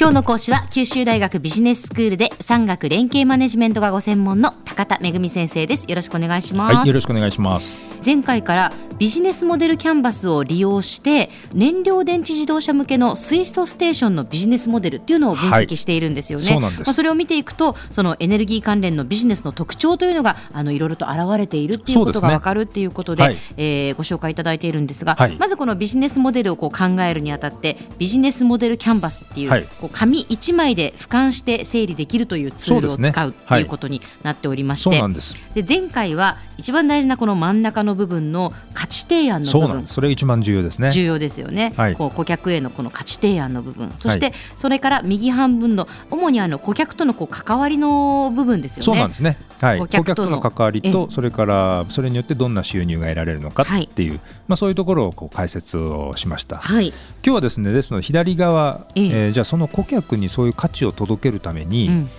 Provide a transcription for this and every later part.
今日の講師は九州大学ビジネススクールで産学連携マネジメントがご専門の高田恵先生です。よろしくお願いします、はい、よろしくお願いします。前回からビジネスモデルキャンバスを利用して燃料電池自動車向けの水素ステーションのビジネスモデルっていうのを分析しているんですよね、はい、まあ、それを見ていくとそのエネルギー関連のビジネスの特徴というのがあのいろいろと現れているっていうことが分かるっていうことで、ねはい、えー、ご紹介いただいているんですが、はい、まずこのビジネスモデルをこう考えるにあたってビジネスモデルキャンバスっていう,、こう紙1枚で俯瞰して整理できるというツールを使うっていうことになっておりまして、で前回は一番大事なこの真ん中の部分の価値提案の部分。それ一番重要ですね。重要ですよね、はい、こう顧客へのこの価値提案の部分。そしてそれから右半分の主にあの顧客とのこう関わりの部分ですよね。そうなんですね、はい、顧客との。関わりとそれからそれによってどんな収入が得られるのかっていう、はい、まあ、そういうところをこう解説をしました、はい、今日はですねですので左側、え。えー、じゃあその顧客にそういう価値を届けるために、うん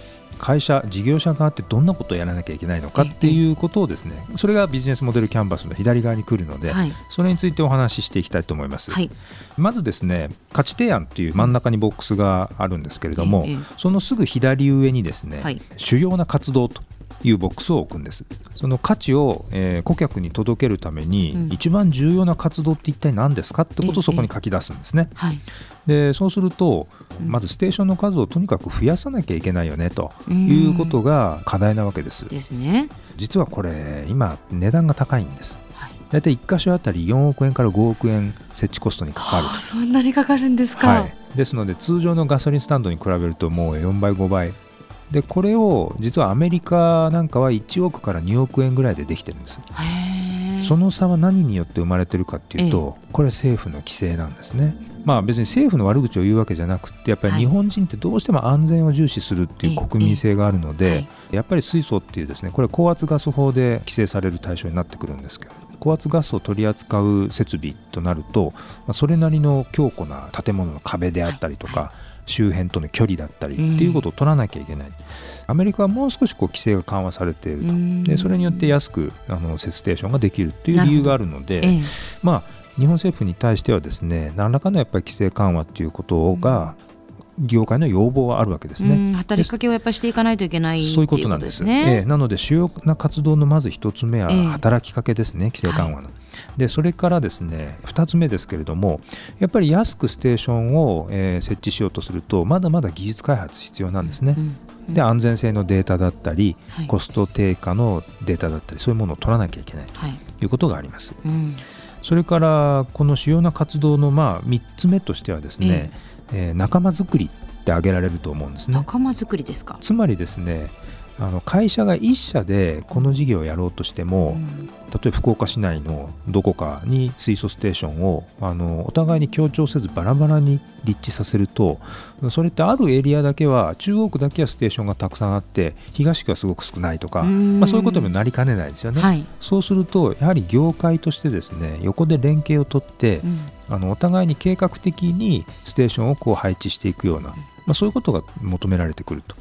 会社事業者側ってどんなことをやらなきゃいけないのかっていうことをですねそれがビジネスモデルキャンバスの左側に来るので、はい、それについてお話ししていきたいと思います、はい、まずですね価値提案っていう真ん中にボックスがあるんですけれども、そのすぐ左上にですね、はい、主要な活動というボックスを置くんです。その価値を、えー、顧客に届けるために、うん、一番重要な活動って一体何ですかってことをそこに書き出すんですね、はい、でそうするとまずステーションの数をとにかく増やさなきゃいけないよねということが課題なわけです。ですね。実はこれ今値段が高いんです。大体1箇所あたり4億円から5億円設置コストにかかる。と、そんなにかかるんですか、はい、ですので通常のガソリンスタンドに比べるともう4倍5倍。でこれを実はアメリカなんかは1億から2億円ぐらいでできてるんですその差は何によって生まれてるかっていうと、これ政府の規制なんですね。まあ別に政府の悪口を言うわけじゃなくてやっぱり日本人ってどうしても安全を重視するっていう国民性があるので、やっぱり水素っていうですねこれ高圧ガス法で規制される対象になってくるんですけど高圧ガスを取り扱う設備となると、まあ、それなりの強固な建物の壁であったりとか、周辺との距離だったりっていうことを取らなきゃいけない、うん、アメリカはもう少しこう規制が緩和されていると、でそれによって安くあの設ステーションができるっていう理由があるので、まあ日本政府に対してはですね何らかのやっぱり規制緩和ということが、業界の要望はあるわけですね。働きかけをやっぱりしていかないといけないそういうことなんです。ね、えー、なので主要な活動のまず一つ目は働きかけですね、えー、規制緩和の。はい、でそれからですね2つ目ですけれどもやっぱり安くステーションを、えー、設置しようとするとまだまだ技術開発必要なんですね。うんうん、で安全性のデータだったり、はい、コスト低下のデータだったりそういうものを取らなきゃいけないということがあります。うんそれからこの主要な活動のまあ3つ目としてはですね、ええー、仲間づくりって挙げられると思うんですね。仲間づくりですか？つまりですねあの会社が1社でこの事業をやろうとしても、うん、例えば福岡市内のどこかに水素ステーションをあのお互いに協調せずバラバラに立地させるとそれってあるエリアだけは中央区だけはステーションがたくさんあって東区はすごく少ないとか、まあ、そういうことにもなりかねないですよね、はい、そうするとやはり業界としてですね横で連携を取って、うん、あのお互いに計画的にステーションをこう配置していくような、まあ、そういうことが求められてくると。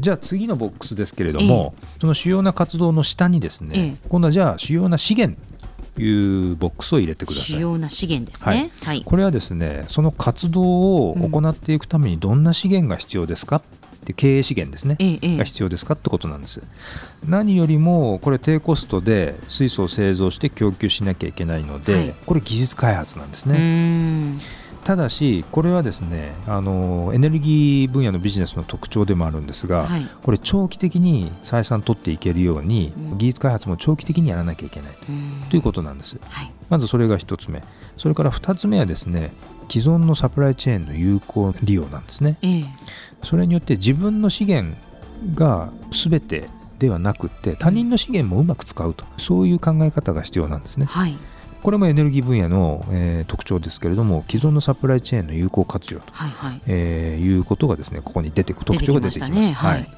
じゃあ次のボックスですけれども、えその主要な活動の下にですね、え、今度はじゃあ主要な資源というボックスを入れてください。主要な資源ですね、はい、これはですねその活動を行っていくためにどんな資源が必要ですか、って経営資源ですね、が必要ですかってことなんです。何よりもこれ低コストで水素を製造して供給しなきゃいけないので、はい、これ技術開発なんですね。ただし、これはですねあのエネルギー分野のビジネスの特徴でもあるんですが、はい、これ長期的に採算取っていけるように、うん、技術開発も長期的にやらなきゃいけないということなんです、はい、まずそれが1つ目。それから2つ目はですね既存のサプライチェーンの有効利用なんですね、えー、それによって自分の資源が全てではなくて他人の資源もうまく使うと。そういう考え方が必要なんですね、はい。これもエネルギー分野の、えー、特徴ですけれども既存のサプライチェーンの有効活用と、はいはい。えー、いうことがですねここに出てく特徴が出てきます。ね、はい、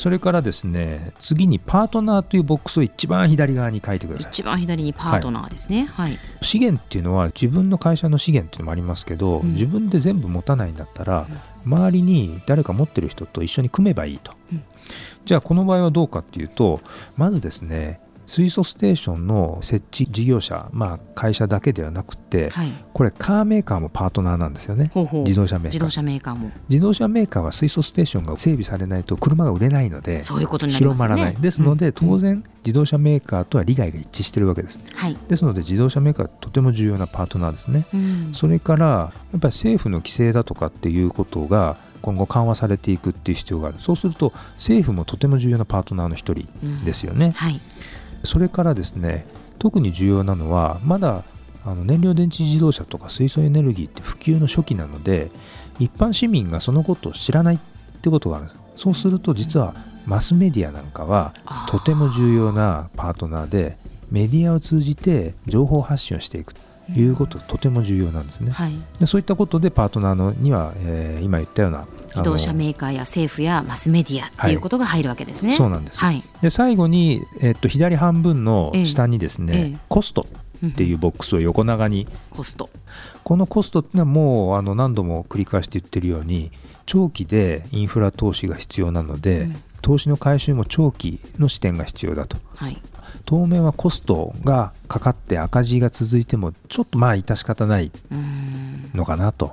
それからですね次にパートナーというボックスを一番左側に書いてください。一番左にパートナーですね、はい、資源っていうのは自分の会社の資源っていうのもありますけど、うん、自分で全部持たないんだったら、うん、周りに誰か持ってる人と一緒に組めばいいと、うん、じゃあこの場合はどうかっていうとまずですね水素ステーションの設置事業者、まあ、会社だけではなくて、はい、これカーメーカーもパートナーなんですよね。自動車メーカー。自動車メーカーも。自動車メーカーは水素ステーションが整備されないと車が売れないのでそういうことになります、ね、広まらない。ですので、うん、当然自動車メーカーとは利害が一致しているわけです、はい、ですので自動車メーカーはとても重要なパートナーですね、うん、それからやっぱり政府の規制だとかっていうことが今後緩和されていくっていう必要がある。そうすると政府もとても重要なパートナーの一人ですよね、うんはい、それからですね特に重要なのはまだあの燃料電池自動車とか水素エネルギーって普及の初期なので一般市民がそのことを知らないってことがあるそうすると実はマスメディアなんかはとても重要なパートナーでメディアを通じて情報発信をしていくいうこととても重要なんですね。はい、でそういったことでパートナーのには、えー、今言ったような自動車メーカーや政府やマスメディアっていうことが入るわけですね。はい、そうなんです、はい、で最後に、えー、っと左半分の下にですね、えー、コストっていうボックスを横長に、コスト。このコストっていうのはもうあの何度も繰り返して言ってるように長期でインフラ投資が必要なので、うん、投資の回収も長期の視点が必要だと、はい、当面はコストがかかって赤字が続いてもちょっとまあ致し方ないのかなと、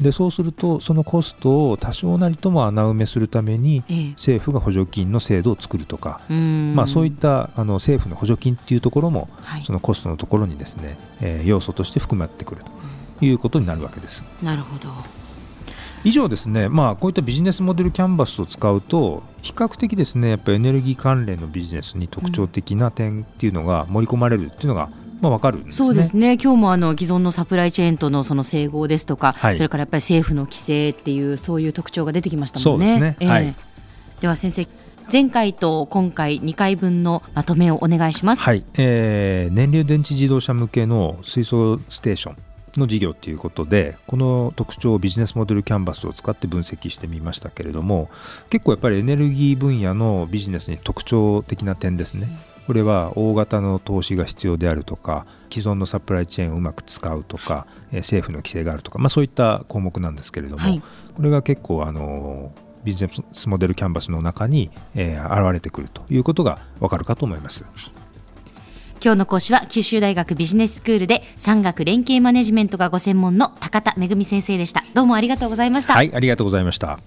でそうするとそのコストを多少なりとも穴埋めするために政府が補助金の制度を作るとか、まあ、そういったあの政府の補助金っていうところも、そのコストのところにですね、えー、要素として含まってくるということになるわけです。なるほど。以上ですね、まあ、こういったビジネスモデルキャンバスを使うと比較的ですねやっぱエネルギー関連のビジネスに特徴的な点っていうのが盛り込まれるっていうのが、まあ、分かるんです、ね、そうですね。今日もあの既存のサプライチェーンとのその整合ですとか、はい、それからやっぱり政府の規制っていうそういう特徴が出てきましたもんね。そうですね、えー、はい、では先生前回と今回2回分のまとめをお願いします。はい、えー、燃料電池自動車向けの水素ステーションの事業ということでこの特徴をビジネスモデルキャンバスを使って分析してみましたけれども結構やっぱりエネルギー分野のビジネスに特徴的な点ですね。これは大型の投資が必要であるとか既存のサプライチェーンをうまく使うとか政府の規制があるとか、まあ、そういった項目なんですけれども、はい、これが結構あのビジネスモデルキャンバスの中に、えー、現れてくるということがわかるかと思います。はい今日の講師は九州大学ビジネススクールで産学連携マネジメントがご専門の高田恵先生でした。どうもありがとうございました。はいありがとうございました。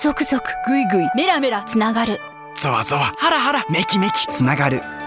ゾクゾクぐいぐいメラメラつながる。ゾワゾワハラハラメキメキつながる